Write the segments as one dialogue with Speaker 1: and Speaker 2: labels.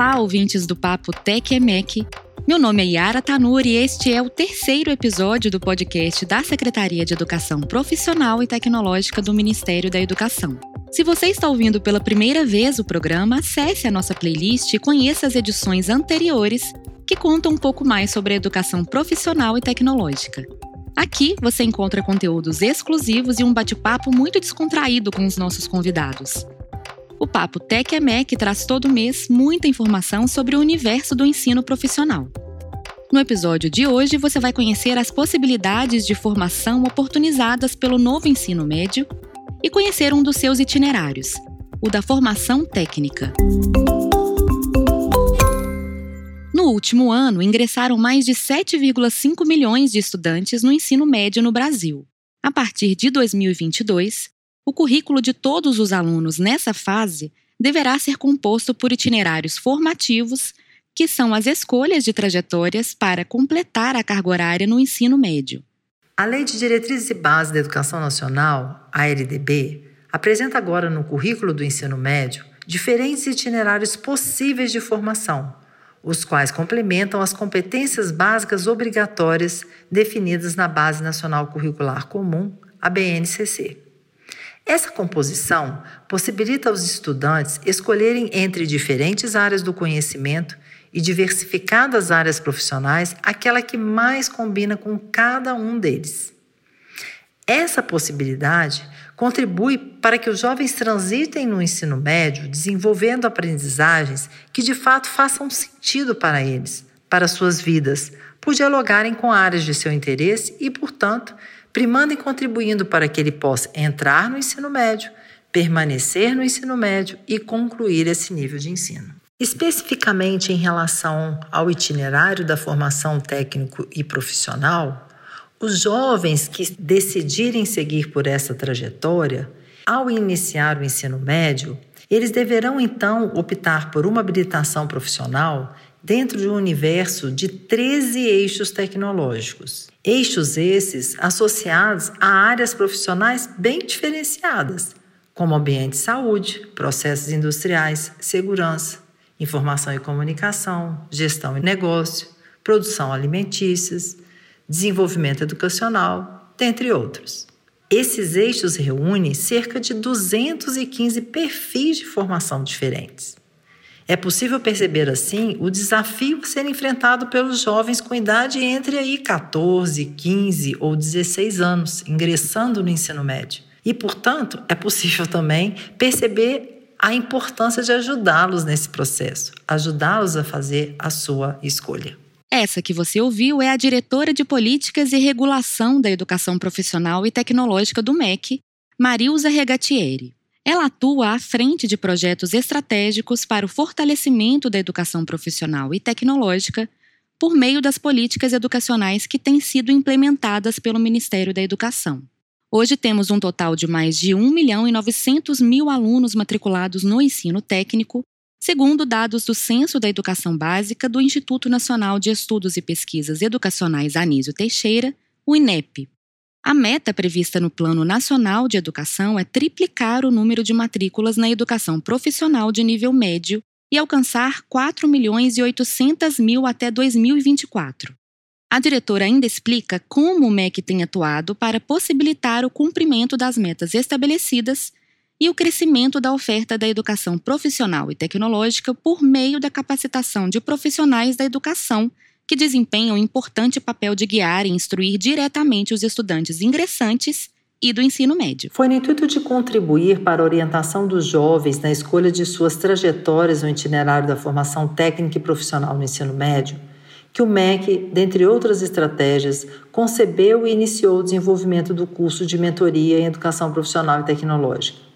Speaker 1: Olá, ouvintes do Papo Tech. Meu nome é Yara Tanuri e este é o terceiro episódio do podcast da Secretaria de Educação Profissional e Tecnológica do Ministério da Educação. Se você está ouvindo pela primeira vez o programa, acesse a nossa playlist e conheça as edições anteriores que contam um pouco mais sobre a educação profissional e tecnológica. Aqui você encontra conteúdos exclusivos e um bate-papo muito descontraído com os nossos convidados. O Papo Tech EMEC traz todo mês muita informação sobre o universo do ensino profissional. No episódio de hoje, você vai conhecer as possibilidades de formação oportunizadas pelo novo ensino médio e conhecer um dos seus itinerários, o da formação técnica. No último ano, ingressaram mais de 7,5 milhões de estudantes no ensino médio no Brasil. A partir de 2022, o currículo de todos os alunos nessa fase deverá ser composto por itinerários formativos, que são as escolhas de trajetórias para completar a carga horária no ensino médio.
Speaker 2: A Lei de Diretrizes e Bases da Educação Nacional, a LDB, apresenta agora no currículo do ensino médio diferentes itinerários possíveis de formação, os quais complementam as competências básicas obrigatórias definidas na Base Nacional Curricular Comum, a BNCC. Essa composição possibilita aos estudantes escolherem entre diferentes áreas do conhecimento e diversificadas áreas profissionais aquela que mais combina com cada um deles. Essa possibilidade contribui para que os jovens transitem no ensino médio desenvolvendo aprendizagens que de fato façam sentido para eles, para suas vidas, por dialogarem com áreas de seu interesse e, portanto, primando e contribuindo para que ele possa entrar no ensino médio, permanecer no ensino médio e concluir esse nível de ensino. Especificamente em relação ao itinerário da formação técnico e profissional, os jovens que decidirem seguir por essa trajetória, ao iniciar o ensino médio, eles deverão então optar por uma habilitação profissional dentro de um universo de 13 eixos tecnológicos. Eixos esses associados a áreas profissionais bem diferenciadas, como ambiente de saúde, processos industriais, segurança, informação e comunicação, gestão e negócio, produção alimentícias, desenvolvimento educacional, dentre outros. Esses eixos reúnem cerca de 215 perfis de formação diferentes. É possível perceber assim o desafio a ser enfrentado pelos jovens com idade entre aí 14, 15 ou 16 anos, ingressando no ensino médio. E, portanto, é possível também perceber a importância de ajudá-los nesse processo, ajudá-los a fazer a sua escolha.
Speaker 1: Essa que você ouviu é a diretora de Políticas e Regulação da Educação Profissional e Tecnológica do MEC, Marilza Regatieri. Ela atua à frente de projetos estratégicos para o fortalecimento da educação profissional e tecnológica por meio das políticas educacionais que têm sido implementadas pelo Ministério da Educação. Hoje temos um total de mais de 1 milhão e 900 mil alunos matriculados no ensino técnico, segundo dados do Censo da Educação Básica do Instituto Nacional de Estudos e Pesquisas Educacionais Anísio Teixeira, o INEP. A meta prevista no Plano Nacional de Educação é triplicar o número de matrículas na educação profissional de nível médio e alcançar 4 milhões e 800 mil até 2024. A diretora ainda explica como o MEC tem atuado para possibilitar o cumprimento das metas estabelecidas e o crescimento da oferta da educação profissional e tecnológica por meio da capacitação de profissionais da educação que desempenham um importante papel de guiar e instruir diretamente os estudantes ingressantes e do ensino médio.
Speaker 2: Foi no intuito de contribuir para a orientação dos jovens na escolha de suas trajetórias no itinerário da formação técnica e profissional no ensino médio que o MEC, dentre outras estratégias, concebeu e iniciou o desenvolvimento do curso de mentoria em educação profissional e tecnológica.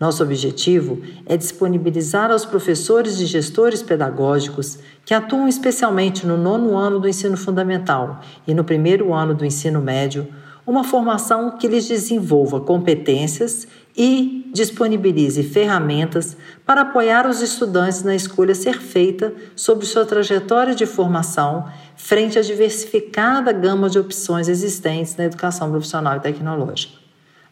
Speaker 2: Nosso objetivo é disponibilizar aos professores e gestores pedagógicos que atuam especialmente no nono ano do ensino fundamental e no primeiro ano do ensino médio uma formação que lhes desenvolva competências e disponibilize ferramentas para apoiar os estudantes na escolha ser feita sobre sua trajetória de formação frente à diversificada gama de opções existentes na educação profissional e tecnológica.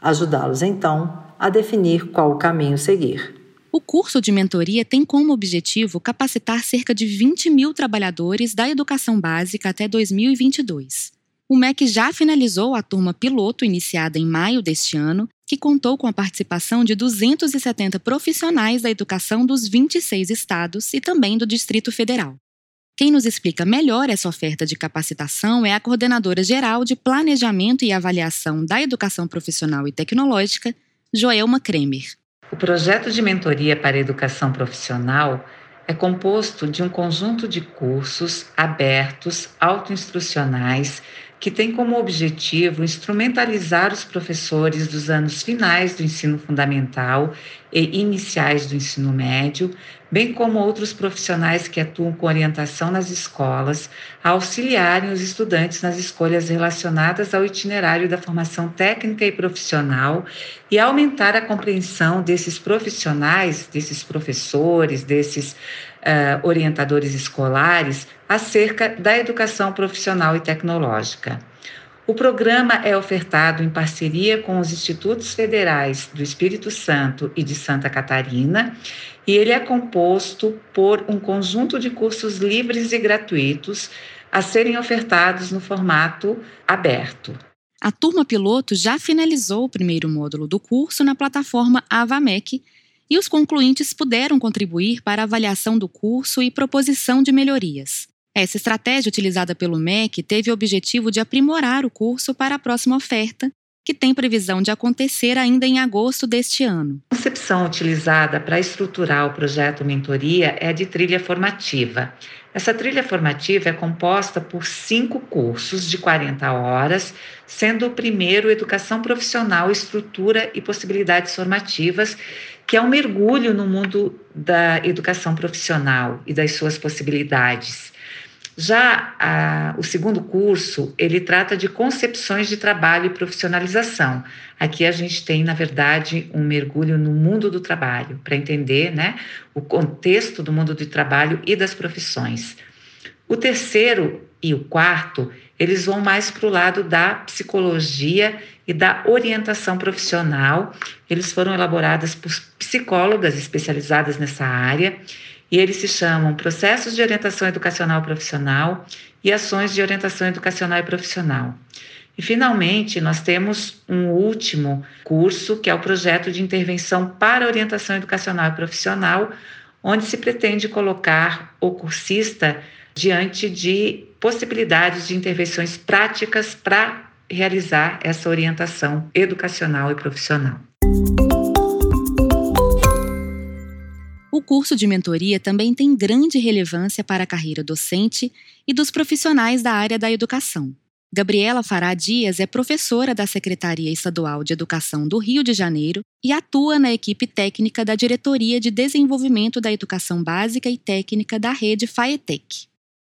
Speaker 2: Ajudá-los, então, a definir qual o caminho seguir.
Speaker 1: O curso de mentoria tem como objetivo capacitar cerca de 20 mil trabalhadores da educação básica até 2022. O MEC já finalizou a turma piloto iniciada em maio deste ano, que contou com a participação de 270 profissionais da educação dos 26 estados e também do Distrito Federal. Quem nos explica melhor essa oferta de capacitação é a coordenadora geral de Planejamento e Avaliação da Educação Profissional e Tecnológica, Joelma Kremer.
Speaker 3: O projeto de mentoria para a educação profissional é composto de um conjunto de cursos abertos, autoinstrucionais, que tem como objetivo instrumentalizar os professores dos anos finais do ensino fundamental e iniciais do ensino médio, bem como outros profissionais que atuam com orientação nas escolas, a auxiliarem os estudantes nas escolhas relacionadas ao itinerário da formação técnica e profissional e aumentar a compreensão desses profissionais, desses professores, desses uh, orientadores escolares acerca da educação profissional e tecnológica. O programa é ofertado em parceria com os Institutos Federais do Espírito Santo e de Santa Catarina, e ele é composto por um conjunto de cursos livres e gratuitos a serem ofertados no formato aberto.
Speaker 1: A turma piloto já finalizou o primeiro módulo do curso na plataforma AvaMec e os concluintes puderam contribuir para a avaliação do curso e proposição de melhorias. Essa estratégia utilizada pelo MEC teve o objetivo de aprimorar o curso para a próxima oferta, que tem previsão de acontecer ainda em agosto deste ano.
Speaker 3: A concepção utilizada para estruturar o projeto Mentoria é a de trilha formativa. Essa trilha formativa é composta por cinco cursos de 40 horas, sendo o primeiro Educação Profissional, Estrutura e Possibilidades Formativas, que é um mergulho no mundo da educação profissional e das suas possibilidades. Já a, o segundo curso, ele trata de concepções de trabalho e profissionalização. Aqui a gente tem, na verdade, um mergulho no mundo do trabalho, para entender né, o contexto do mundo do trabalho e das profissões. O terceiro e o quarto, eles vão mais para o lado da psicologia e da orientação profissional. Eles foram elaborados por psicólogas especializadas nessa área e eles se chamam Processos de Orientação Educacional Profissional e Ações de Orientação Educacional e Profissional. E, finalmente, nós temos um último curso, que é o Projeto de Intervenção para Orientação Educacional e Profissional, onde se pretende colocar o cursista diante de possibilidades de intervenções práticas para realizar essa orientação educacional e profissional.
Speaker 1: O curso de mentoria também tem grande relevância para a carreira docente e dos profissionais da área da educação. Gabriela Fará Dias é professora da Secretaria Estadual de Educação do Rio de Janeiro e atua na equipe técnica da Diretoria de Desenvolvimento da Educação Básica e Técnica da rede FAETEC.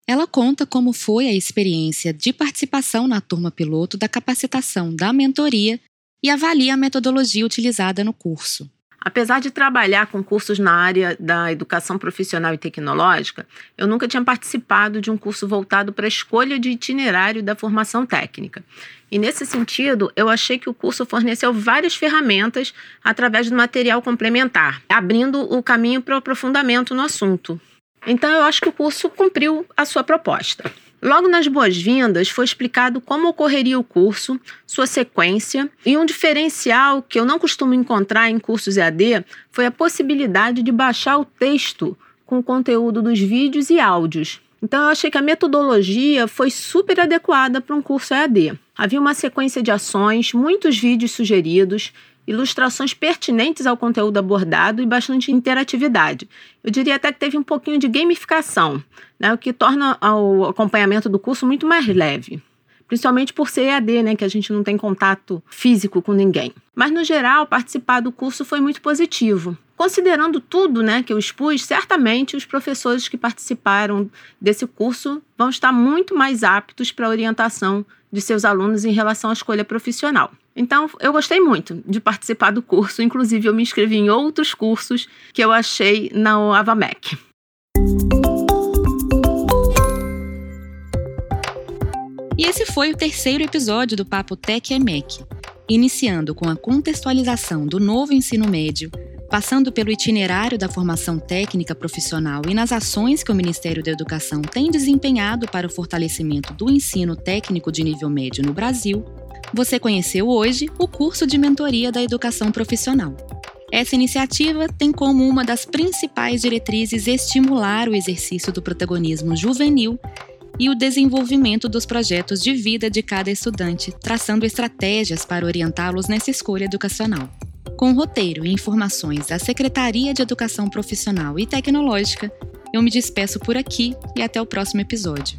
Speaker 1: Ela conta como foi a experiência de participação na turma piloto da capacitação da mentoria e avalia a metodologia utilizada no curso.
Speaker 4: Apesar de trabalhar com cursos na área da educação profissional e tecnológica, eu nunca tinha participado de um curso voltado para a escolha de itinerário da formação técnica. E nesse sentido, eu achei que o curso forneceu várias ferramentas através do material complementar, abrindo o caminho para o aprofundamento no assunto. Então, eu acho que o curso cumpriu a sua proposta. Logo nas boas-vindas foi explicado como ocorreria o curso, sua sequência e um diferencial que eu não costumo encontrar em cursos EAD foi a possibilidade de baixar o texto com o conteúdo dos vídeos e áudios. Então eu achei que a metodologia foi super adequada para um curso EAD. Havia uma sequência de ações, muitos vídeos sugeridos, ilustrações pertinentes ao conteúdo abordado e bastante interatividade. Eu diria até que teve um pouquinho de gamificação, né, o que torna o acompanhamento do curso muito mais leve. Principalmente por ser EAD, né, que a gente não tem contato físico com ninguém. Mas, no geral, participar do curso foi muito positivo. Considerando tudo né, que eu expus, certamente os professores que participaram desse curso vão estar muito mais aptos para a orientação de seus alunos em relação à escolha profissional. Então, eu gostei muito de participar do curso, inclusive eu me inscrevi em outros cursos que eu achei na AvaMec.
Speaker 1: E esse foi o terceiro episódio do Papo Tech EMEC, iniciando com a contextualização do novo ensino médio, passando pelo itinerário da formação técnica profissional e nas ações que o Ministério da Educação tem desempenhado para o fortalecimento do ensino técnico de nível médio no Brasil, você conheceu hoje o curso de mentoria da educação profissional. Essa iniciativa tem como uma das principais diretrizes estimular o exercício do protagonismo juvenil e o desenvolvimento dos projetos de vida de cada estudante, traçando estratégias para orientá-los nessa escolha educacional. Com roteiro e informações da Secretaria de Educação Profissional e Tecnológica, eu me despeço por aqui e até o próximo episódio.